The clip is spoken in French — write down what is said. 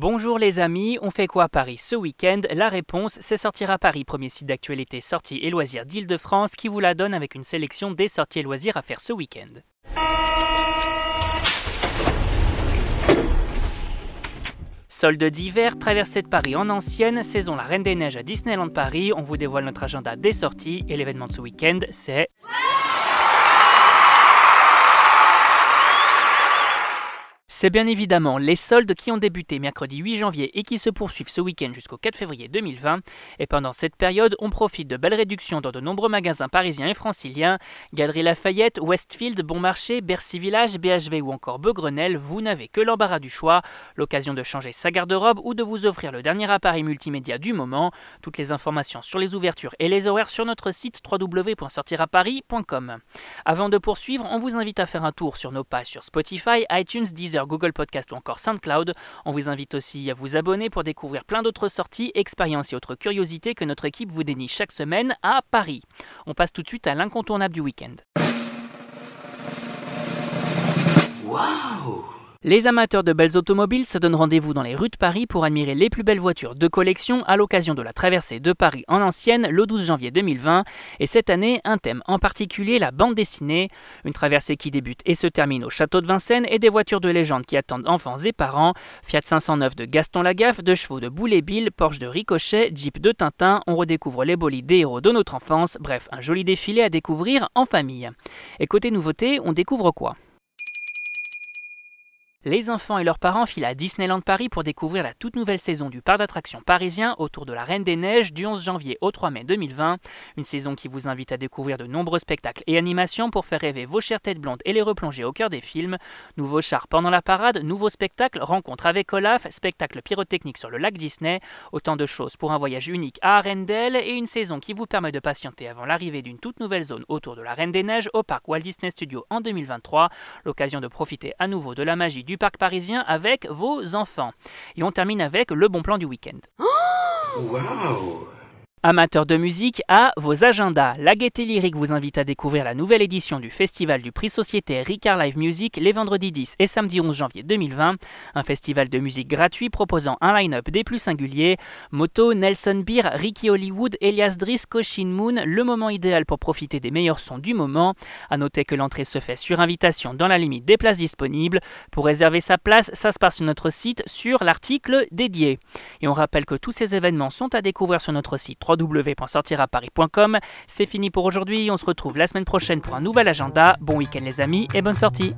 Bonjour les amis, on fait quoi à Paris ce week-end? La réponse, c'est Sortir à Paris, premier site d'actualité sorties et loisirs d'Île-de-France qui vous la donne avec une sélection des sorties et loisirs à faire ce week-end. Solde d'hiver, traversée de Paris en ancienne, saison La Reine des Neiges à Disneyland Paris. On vous dévoile notre agenda des sorties et l'événement de ce week-end, c'est... C'est bien évidemment les soldes qui ont débuté mercredi 8 janvier et qui se poursuivent ce week-end jusqu'au 4 février 2020. Et pendant cette période, on profite de belles réductions dans de nombreux magasins parisiens et franciliens. Galerie Lafayette, Westfield, Bon Marché, Bercy Village, BHV ou encore Beaugrenelle, vous n'avez que l'embarras du choix. L'occasion de changer sa garde-robe ou de vous offrir le dernier appareil multimédia du moment. Toutes les informations sur les ouvertures et les horaires sur notre site www.sortiraparis.com. Avant de poursuivre, on vous invite à faire un tour sur nos pages sur Spotify, iTunes, Deezer, Google Podcast ou encore SoundCloud. On vous invite aussi à vous abonner pour découvrir plein d'autres sorties, expériences et autres curiosités que notre équipe vous dénie chaque semaine à Paris. On passe tout de suite à l'incontournable du week-end. Waouh les amateurs de belles automobiles se donnent rendez-vous dans les rues de Paris pour admirer les plus belles voitures de collection à l'occasion de la traversée de Paris en ancienne le 12 janvier 2020. Et cette année, un thème en particulier, la bande dessinée. Une traversée qui débute et se termine au château de Vincennes et des voitures de légende qui attendent enfants et parents. Fiat 509 de Gaston Lagaffe, de chevaux de Boulet Bill, Porsche de Ricochet, Jeep de Tintin. On redécouvre les bolides des héros de notre enfance. Bref, un joli défilé à découvrir en famille. Et côté nouveauté, on découvre quoi? Les enfants et leurs parents filent à Disneyland Paris pour découvrir la toute nouvelle saison du parc d'attractions parisien autour de la Reine des Neiges du 11 janvier au 3 mai 2020. Une saison qui vous invite à découvrir de nombreux spectacles et animations pour faire rêver vos chères têtes blondes et les replonger au cœur des films. Nouveaux chars pendant la parade, nouveaux spectacles, rencontres avec Olaf, spectacles pyrotechniques sur le lac Disney. Autant de choses pour un voyage unique à Arendelle et une saison qui vous permet de patienter avant l'arrivée d'une toute nouvelle zone autour de la Reine des Neiges au parc Walt Disney Studios en 2023. L'occasion de profiter à nouveau de la magie du parc parisien avec vos enfants. Et on termine avec le bon plan du week-end. Amateurs de musique, à vos agendas. La Gaieté Lyrique vous invite à découvrir la nouvelle édition du festival du prix Société Ricard Live Music les vendredis 10 et samedi 11 janvier 2020. Un festival de musique gratuit proposant un line-up des plus singuliers. Moto, Nelson Beer, Ricky Hollywood, Elias Driss, Koshin Moon, le moment idéal pour profiter des meilleurs sons du moment. A noter que l'entrée se fait sur invitation dans la limite des places disponibles. Pour réserver sa place, ça se passe sur notre site sur l'article dédié. Et on rappelle que tous ces événements sont à découvrir sur notre site www.sortiraparis.com. C'est fini pour aujourd'hui, on se retrouve la semaine prochaine pour un nouvel agenda. Bon week-end les amis et bonne sortie